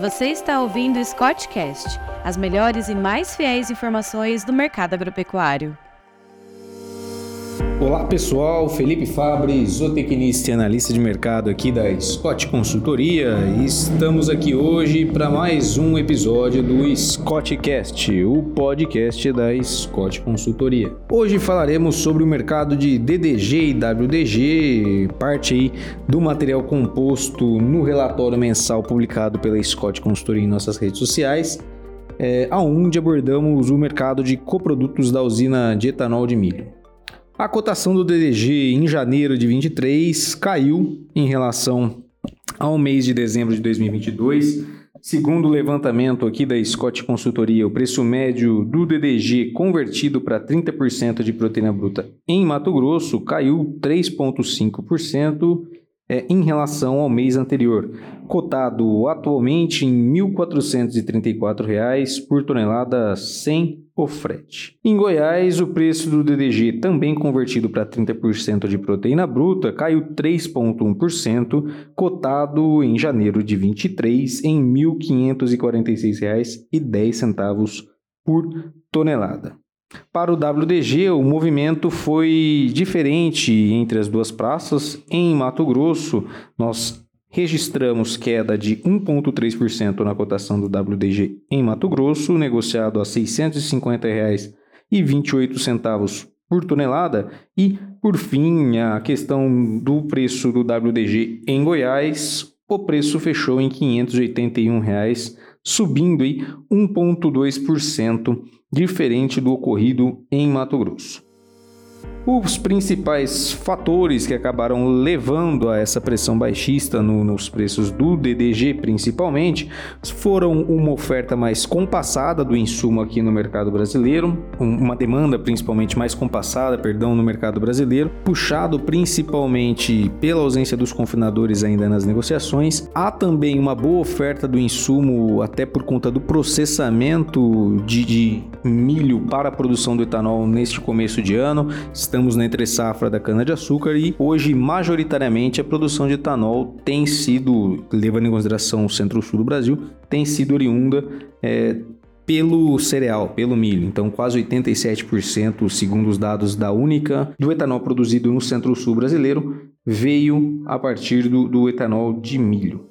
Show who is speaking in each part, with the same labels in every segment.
Speaker 1: Você está ouvindo o Scottcast, as melhores e mais fiéis informações do mercado agropecuário.
Speaker 2: Olá pessoal, Felipe Fabre, zootecnista e analista de mercado aqui da Scott Consultoria estamos aqui hoje para mais um episódio do Scottcast, o podcast da Scott Consultoria. Hoje falaremos sobre o mercado de DDG e WDG, parte aí do material composto no relatório mensal publicado pela Scott Consultoria em nossas redes sociais, é, aonde abordamos o mercado de coprodutos da usina de etanol de milho. A cotação do DDG em janeiro de 23 caiu em relação ao mês de dezembro de 2022. Segundo o levantamento aqui da Scott Consultoria, o preço médio do DDG convertido para 30% de proteína bruta em Mato Grosso caiu 3,5% é, em relação ao mês anterior, cotado atualmente em R$ 1.434 por tonelada sem o frete. Em Goiás, o preço do DDG, também convertido para 30% de proteína bruta, caiu 3,1%, cotado em janeiro de 23 em R$ 1.546,10 por tonelada. Para o WDG, o movimento foi diferente entre as duas praças. Em Mato Grosso, nós registramos queda de 1,3% na cotação do WDG em Mato Grosso, negociado a R$ 650,28 por tonelada. E, por fim, a questão do preço do WDG em Goiás, o preço fechou em 581 reais, subindo 1,2%, diferente do ocorrido em Mato Grosso. Os principais fatores que acabaram levando a essa pressão baixista no, nos preços do DDG, principalmente, foram uma oferta mais compassada do insumo aqui no mercado brasileiro, uma demanda principalmente mais compassada, perdão, no mercado brasileiro, puxado principalmente pela ausência dos confinadores ainda nas negociações. Há também uma boa oferta do insumo, até por conta do processamento de, de milho para a produção do etanol neste começo de ano. Estamos na entre safra da cana-de-açúcar e hoje, majoritariamente, a produção de etanol tem sido, levando em consideração o centro-sul do Brasil, tem sido oriunda é, pelo cereal, pelo milho. Então, quase 87%, segundo os dados da Única, do etanol produzido no centro-sul brasileiro veio a partir do, do etanol de milho.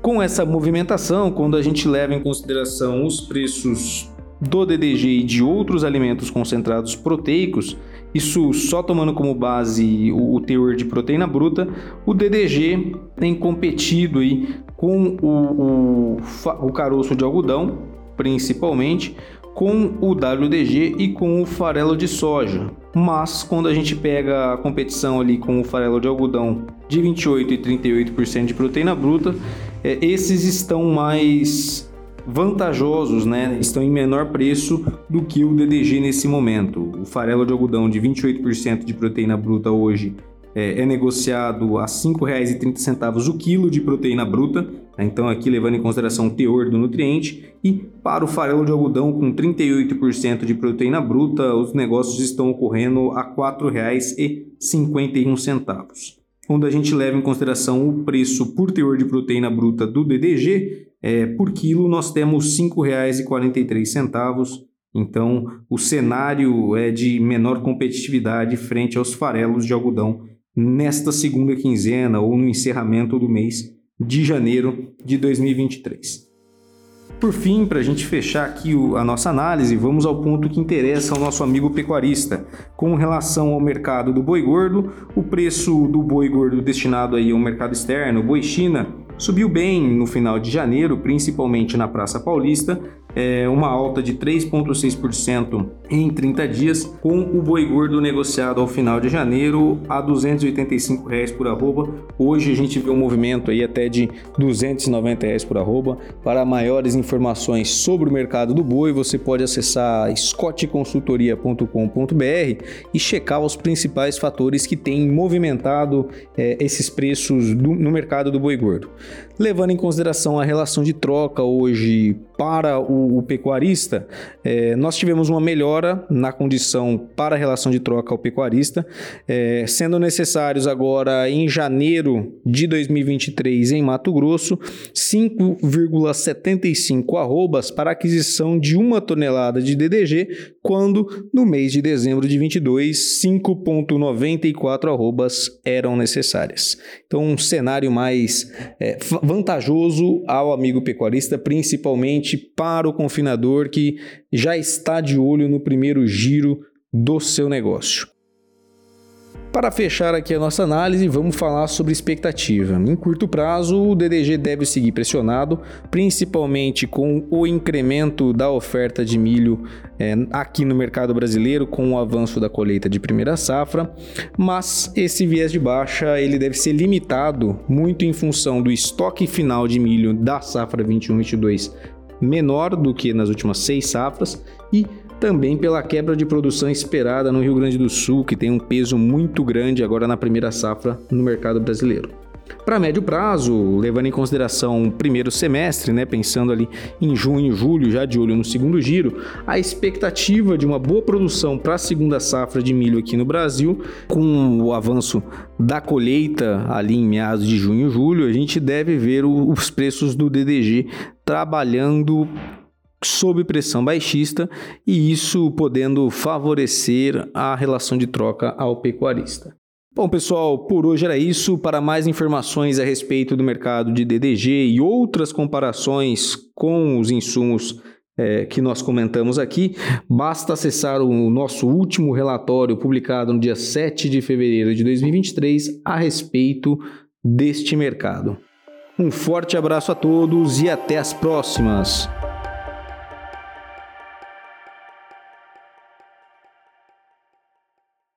Speaker 2: Com essa movimentação, quando a gente leva em consideração os preços do DDG e de outros alimentos concentrados proteicos, isso só tomando como base o, o teor de proteína bruta, o DDG tem competido aí com o, o, o caroço de algodão, principalmente, com o WDG e com o farelo de soja. Mas quando a gente pega a competição ali com o farelo de algodão de 28 e 38% de proteína bruta, é, esses estão mais vantajosos, né, estão em menor preço do que o DDG nesse momento. O farelo de algodão de 28% de proteína bruta hoje é, é negociado a R$ 5,30 o quilo de proteína bruta, né, então aqui levando em consideração o teor do nutriente, e para o farelo de algodão com 38% de proteína bruta, os negócios estão ocorrendo a R$ 4,51. Quando a gente leva em consideração o preço por teor de proteína bruta do DDG, é, por quilo nós temos R$ 5,43. Então, o cenário é de menor competitividade frente aos farelos de algodão nesta segunda quinzena ou no encerramento do mês de janeiro de 2023. Por fim, para a gente fechar aqui a nossa análise, vamos ao ponto que interessa ao nosso amigo pecuarista. Com relação ao mercado do boi gordo, o preço do boi gordo destinado aí ao mercado externo, boi China, subiu bem no final de janeiro, principalmente na Praça Paulista, é, uma alta de 3,6% em 30 dias, com o boi gordo negociado ao final de janeiro a 285 reais por arroba. Hoje a gente vê um movimento aí até de 290 reais por arroba. Para maiores informações sobre o mercado do boi, você pode acessar scottconsultoria.com.br e checar os principais fatores que têm movimentado é, esses preços do, no mercado do boi gordo. Levando em consideração a relação de troca hoje para o o, pecuarista, é, nós tivemos uma melhora na condição para a relação de troca ao pecuarista, é, sendo necessários agora em janeiro de 2023 em Mato Grosso 5,75 arrobas para aquisição de uma tonelada de DDG, quando no mês de dezembro de 22 5,94 arrobas eram necessárias. Então um cenário mais é, vantajoso ao amigo pecuarista, principalmente para o confinador que já está de olho no primeiro giro do seu negócio. Para fechar aqui a nossa análise, vamos falar sobre expectativa. Em curto prazo, o DDG deve seguir pressionado, principalmente com o incremento da oferta de milho é, aqui no mercado brasileiro, com o avanço da colheita de primeira safra, mas esse viés de baixa ele deve ser limitado muito em função do estoque final de milho da safra 21-22 menor do que nas últimas seis safras e também pela quebra de produção esperada no Rio Grande do Sul, que tem um peso muito grande agora na primeira safra no mercado brasileiro. Para médio prazo, levando em consideração o primeiro semestre, né, pensando ali em junho julho, já de olho no segundo giro, a expectativa de uma boa produção para a segunda safra de milho aqui no Brasil, com o avanço da colheita ali em meados de junho e julho, a gente deve ver os preços do DDG trabalhando sob pressão baixista e isso podendo favorecer a relação de troca ao pecuarista. Bom, pessoal, por hoje era isso. Para mais informações a respeito do mercado de DDG e outras comparações com os insumos é, que nós comentamos aqui, basta acessar o nosso último relatório publicado no dia 7 de fevereiro de 2023 a respeito deste mercado. Um forte abraço a todos e até as próximas!